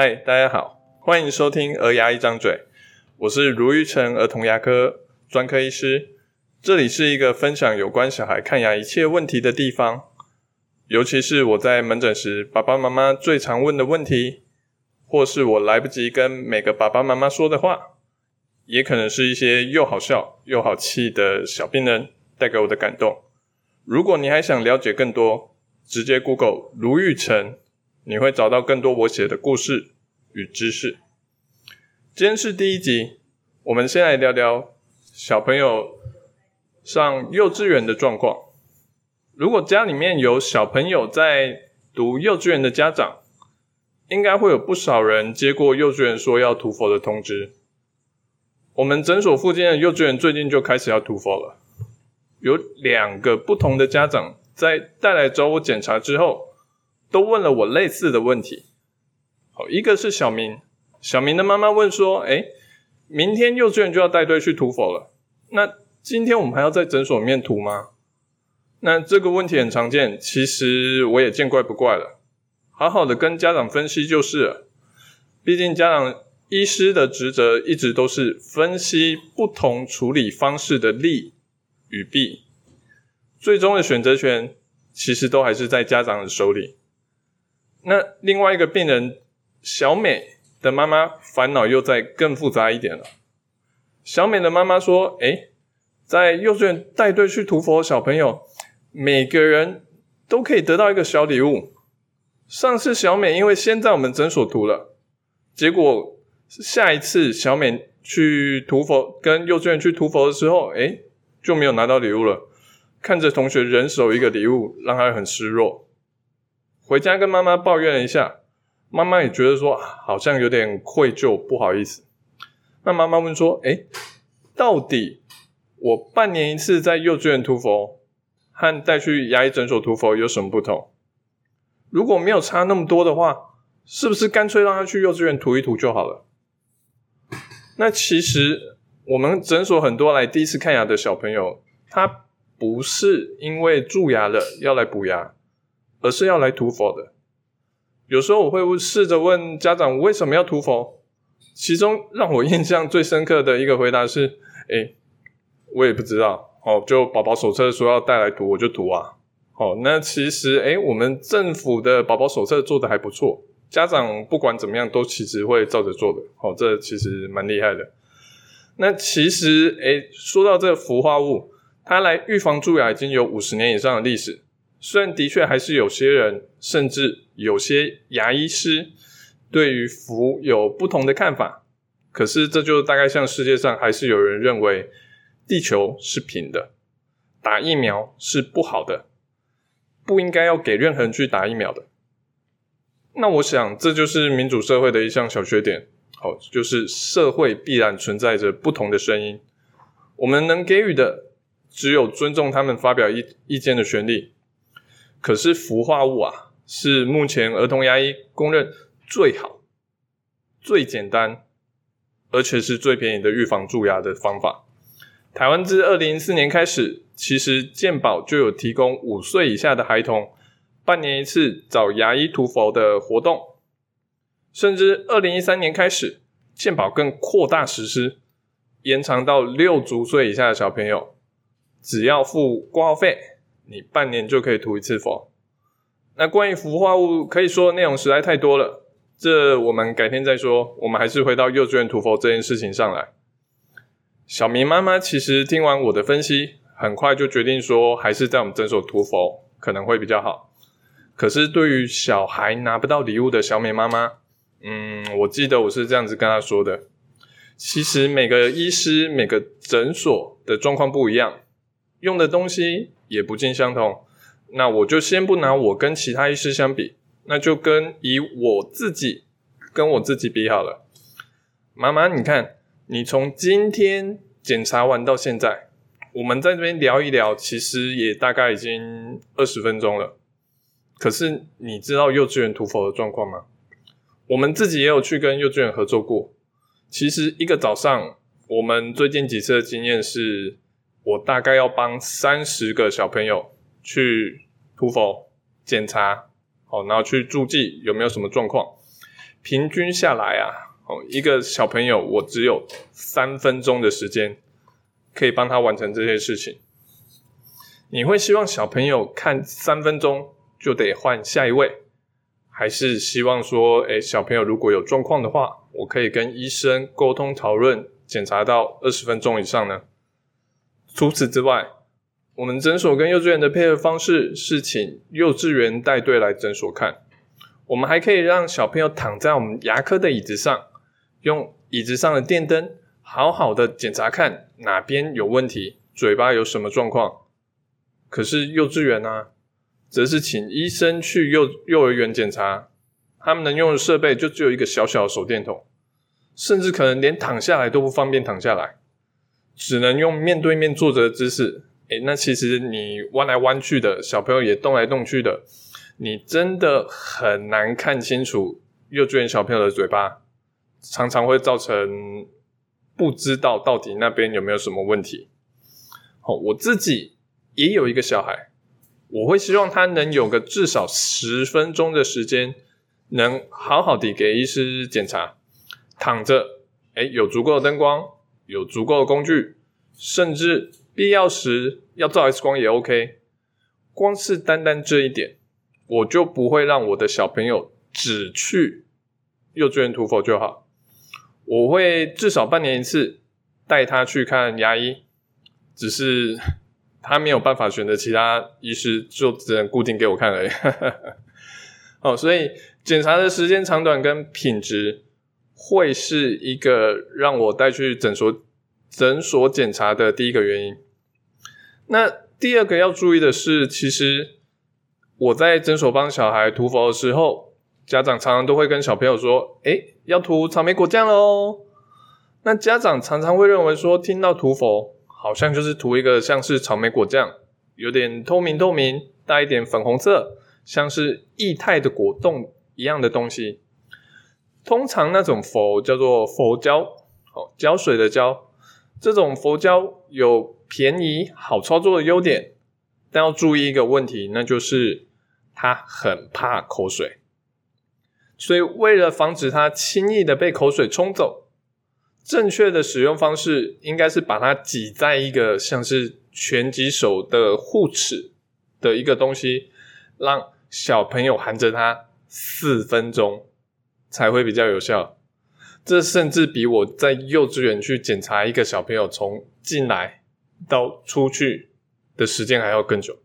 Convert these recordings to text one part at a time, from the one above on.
嗨，大家好，欢迎收听《儿牙一张嘴》，我是卢玉成儿童牙科专科医师，这里是一个分享有关小孩看牙一切问题的地方，尤其是我在门诊时爸爸妈妈最常问的问题，或是我来不及跟每个爸爸妈妈说的话，也可能是一些又好笑又好气的小病人带给我的感动。如果你还想了解更多，直接 Google 卢玉成，你会找到更多我写的故事与知识。今天是第一集，我们先来聊聊小朋友上幼稚园的状况。如果家里面有小朋友在读幼稚园的家长，应该会有不少人接过幼稚园说要涂氟的通知。我们诊所附近的幼稚园最近就开始要涂氟了。有两个不同的家长在带来找我检查之后，都问了我类似的问题。好，一个是小明，小明的妈妈问说：“诶，明天幼稚园就要带队去涂氟了，那今天我们还要在诊所里面涂吗？”那这个问题很常见，其实我也见怪不怪了，好好的跟家长分析就是了。毕竟家长医师的职责一直都是分析不同处理方式的利与弊，最终的选择权其实都还是在家长的手里。那另外一个病人小美的妈妈烦恼又再更复杂一点了。小美的妈妈说：“诶，在幼稚园带队去涂佛的小朋友，每个人都可以得到一个小礼物。上次小美因为先在我们诊所涂了，结果下一次小美去涂佛，跟幼稚园去涂佛的时候，诶。”就没有拿到礼物了，看着同学人手一个礼物，让他很失落。回家跟妈妈抱怨了一下，妈妈也觉得说好像有点愧疚，不好意思。那妈妈问说：“诶，到底我半年一次在幼稚园涂氟，和带去牙医诊所涂氟有什么不同？如果没有差那么多的话，是不是干脆让他去幼稚园涂一涂就好了？”那其实。我们诊所很多来第一次看牙的小朋友，他不是因为蛀牙了要来补牙，而是要来涂氟的。有时候我会试着问家长为什么要涂氟，其中让我印象最深刻的一个回答是：诶，我也不知道，哦，就宝宝手册说要带来涂，我就涂啊。哦，那其实诶，我们政府的宝宝手册做得还不错，家长不管怎么样都其实会照着做的。哦，这其实蛮厉害的。那其实，诶，说到这氟化物，它来预防蛀牙已经有五十年以上的历史。虽然的确还是有些人，甚至有些牙医师对于氟有不同的看法，可是这就大概像世界上还是有人认为地球是平的，打疫苗是不好的，不应该要给任何人去打疫苗的。那我想，这就是民主社会的一项小缺点。好，就是社会必然存在着不同的声音，我们能给予的只有尊重他们发表意意见的权利。可是氟化物啊，是目前儿童牙医公认最好、最简单，而且是最便宜的预防蛀牙的方法。台湾自二零一四年开始，其实健保就有提供五岁以下的孩童半年一次找牙医涂氟的活动。甚至二零一三年开始，健保更扩大实施，延长到六足岁以下的小朋友，只要付挂号费，你半年就可以涂一次佛。那关于氟化物可以说内容实在太多了，这我们改天再说。我们还是回到幼稚园涂氟这件事情上来。小明妈妈其实听完我的分析，很快就决定说，还是在我们诊所涂氟可能会比较好。可是对于小孩拿不到礼物的小美妈妈，嗯，我记得我是这样子跟她说的。其实每个医师、每个诊所的状况不一样，用的东西也不尽相同。那我就先不拿我跟其他医师相比，那就跟以我自己跟我自己比好了。妈妈，你看，你从今天检查完到现在，我们在这边聊一聊，其实也大概已经二十分钟了。可是你知道幼稚园涂氟的状况吗？我们自己也有去跟幼稚园合作过。其实一个早上，我们最近几次的经验是，我大概要帮三十个小朋友去涂否检查，好，然后去注记有没有什么状况。平均下来啊，哦，一个小朋友我只有三分钟的时间可以帮他完成这些事情。你会希望小朋友看三分钟就得换下一位，还是希望说，诶，小朋友如果有状况的话，我可以跟医生沟通讨论，检查到二十分钟以上呢？除此之外，我们诊所跟幼稚园的配合方式是请幼稚园带队来诊所看。我们还可以让小朋友躺在我们牙科的椅子上，用椅子上的电灯好好的检查看哪边有问题，嘴巴有什么状况。可是幼稚园呢，则是请医生去幼幼儿园检查，他们能用的设备就只有一个小小的手电筒，甚至可能连躺下来都不方便躺下来，只能用面对面坐着的姿势。诶，那其实你弯来弯去的，小朋友也动来动去的，你真的很难看清楚幼稚园小朋友的嘴巴，常常会造成不知道到底那边有没有什么问题。好，我自己也有一个小孩，我会希望他能有个至少十分钟的时间，能好好的给医师检查，躺着，诶，有足够的灯光，有足够的工具，甚至。必要时要照 X 光也 OK，光是单单这一点，我就不会让我的小朋友只去幼稚园涂否就好。我会至少半年一次带他去看牙医，只是他没有办法选择其他医师，就只能固定给我看而已。哦，所以检查的时间长短跟品质会是一个让我带去诊所诊所检查的第一个原因。那第二个要注意的是，其实我在诊所帮小孩涂氟的时候，家长常常都会跟小朋友说：“诶，要涂草莓果酱了哦。”那家长常常会认为说，听到涂氟，好像就是涂一个像是草莓果酱，有点透明透明，带一点粉红色，像是液态的果冻一样的东西。通常那种佛叫做佛胶，哦，胶水的胶，这种佛胶有。便宜好操作的优点，但要注意一个问题，那就是它很怕口水。所以为了防止它轻易的被口水冲走，正确的使用方式应该是把它挤在一个像是拳击手的护齿的一个东西，让小朋友含着它四分钟才会比较有效。这甚至比我在幼稚园去检查一个小朋友从进来。到出去的时间还要更久。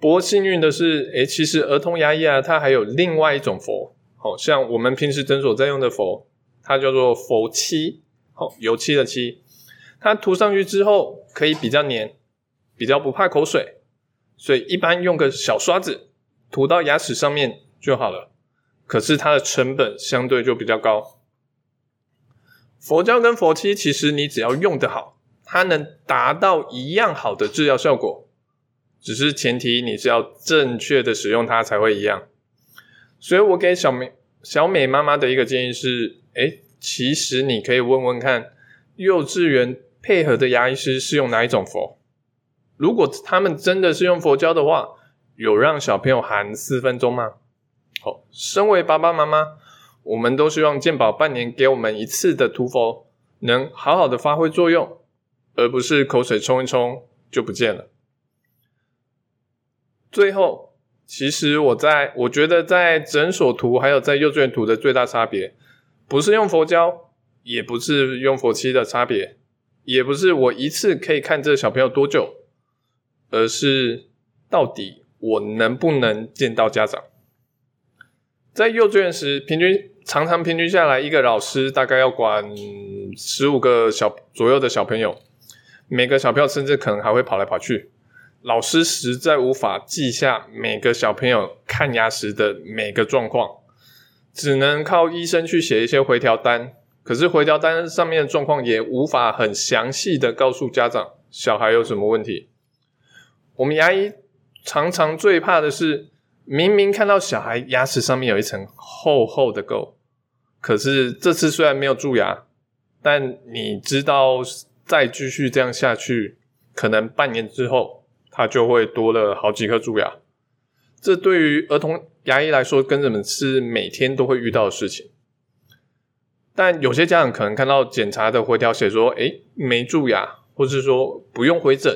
不过幸运的是，诶，其实儿童牙医啊，它还有另外一种佛，好像我们平时诊所在用的佛，它叫做佛漆，好，油漆的漆。它涂上去之后可以比较黏，比较不怕口水，所以一般用个小刷子涂到牙齿上面就好了。可是它的成本相对就比较高。佛胶跟佛漆，其实你只要用得好。它能达到一样好的治疗效果，只是前提你是要正确的使用它才会一样。所以我给小美小美妈妈的一个建议是：诶，其实你可以问问看幼稚园配合的牙医师是用哪一种佛。如果他们真的是用佛胶的话，有让小朋友含四分钟吗？身为爸爸妈妈，我们都希望健保半年给我们一次的涂佛能好好的发挥作用。而不是口水冲一冲就不见了。最后，其实我在我觉得在诊所涂还有在幼稚园涂的最大差别，不是用佛胶，也不是用佛漆的差别，也不是我一次可以看这小朋友多久，而是到底我能不能见到家长。在幼稚园时，平均常常平均下来，一个老师大概要管十五个小左右的小朋友。每个小朋友甚至可能还会跑来跑去，老师实在无法记下每个小朋友看牙时的每个状况，只能靠医生去写一些回调单。可是回调单上面的状况也无法很详细的告诉家长小孩有什么问题。我们牙医常常最怕的是，明明看到小孩牙齿上面有一层厚厚的垢，可是这次虽然没有蛀牙，但你知道。再继续这样下去，可能半年之后，它就会多了好几颗蛀牙。这对于儿童牙医来说，跟你们是每天都会遇到的事情。但有些家长可能看到检查的回条写说，诶，没蛀牙，或是说不用回诊，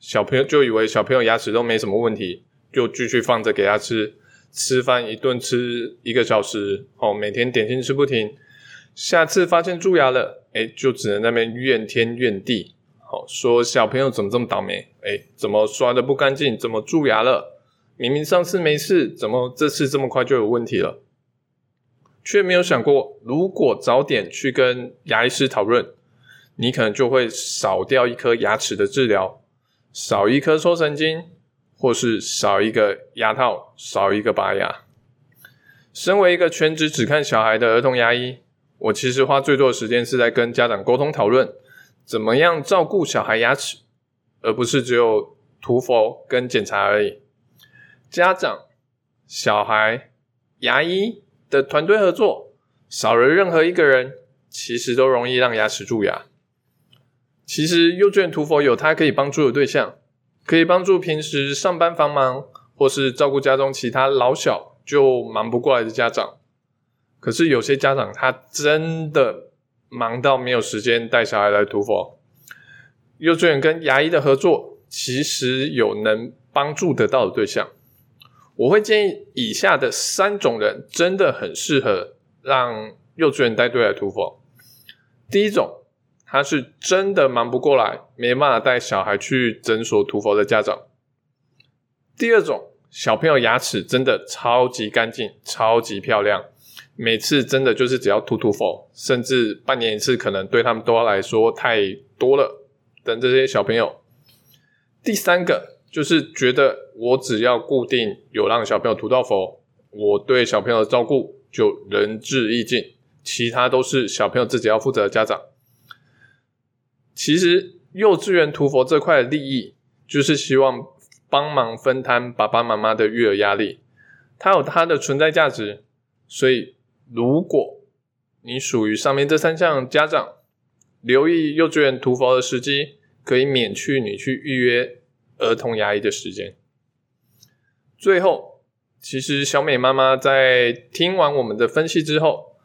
小朋友就以为小朋友牙齿都没什么问题，就继续放着给他吃，吃饭一顿吃一个小时，哦，每天点心吃不停，下次发现蛀牙了，诶，就只能那边怨天怨地，好，说小朋友怎么这么倒霉，诶，怎么刷得不干净，怎么蛀牙了，明明上次没事，怎么这次这么快就有问题了？却没有想过，如果早点去跟牙医师讨论，你可能就会少掉一颗牙齿的治疗，少一颗抽神经，或是少一个牙套，少一个拔牙。身为一个全职只看小孩的儿童牙医，我其实花最多的时间是在跟家长沟通讨论，怎么样照顾小孩牙齿，而不是只有涂氟跟检查而已。家长、小孩、牙医。的团队合作，少了任何一个人，其实都容易让牙齿蛀牙。其实幼稚园涂氟有它可以帮助的对象，可以帮助平时上班繁忙，或是照顾家中其他老小就忙不过来的家长。可是有些家长他真的忙到没有时间带小孩来涂佛，幼稚园跟牙医的合作，其实有能帮助得到的对象。我会建议以下的三种人真的很适合让幼稚园带队来涂佛。第一种，他是真的忙不过来，没办法带小孩去诊所涂氟的家长。第二种，小朋友牙齿真的超级干净、超级漂亮，每次真的就是只要涂涂氟，甚至半年一次，可能对他们都来说太多了。等这些小朋友。第三个。就是觉得我只要固定有让小朋友涂到氟，我对小朋友的照顾就仁至义尽，其他都是小朋友自己要负责的家长。其实幼稚园涂佛这块的利益，就是希望帮忙分摊爸爸妈妈的育儿压力，它有它的存在价值。所以如果你属于上面这三项家长，留意幼稚园涂佛的时机，可以免去你去预约。儿童牙医的时间。最后，其实小美妈妈在听完我们的分析之后，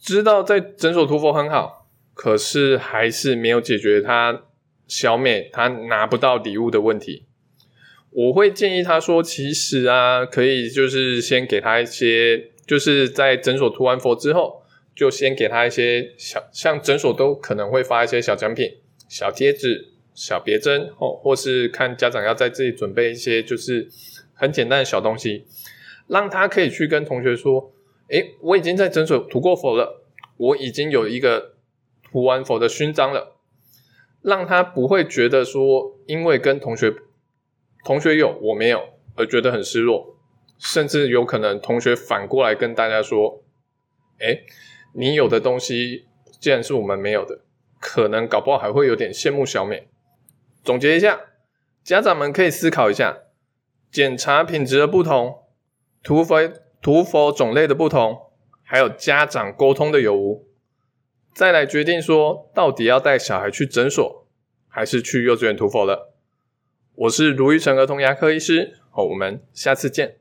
知道在诊所涂佛很好，可是还是没有解决她小美她拿不到礼物的问题。我会建议她说，其实啊，可以就是先给她一些，就是在诊所涂完氟之后，就先给她一些小，像诊所都可能会发一些小奖品、小贴纸。小别针哦，或是看家长要在这里准备一些，就是很简单的小东西，让他可以去跟同学说：“诶，我已经在诊所涂过氟了，我已经有一个涂完佛的勋章了。”让他不会觉得说，因为跟同学同学有我没有而觉得很失落，甚至有可能同学反过来跟大家说：“诶，你有的东西既然是我们没有的，可能搞不好还会有点羡慕小美。”总结一下，家长们可以思考一下，检查品质的不同，涂氟涂佛种类的不同，还有家长沟通的有无，再来决定说到底要带小孩去诊所，还是去幼稚园涂否了。我是卢玉成儿童牙科医师，好，我们下次见。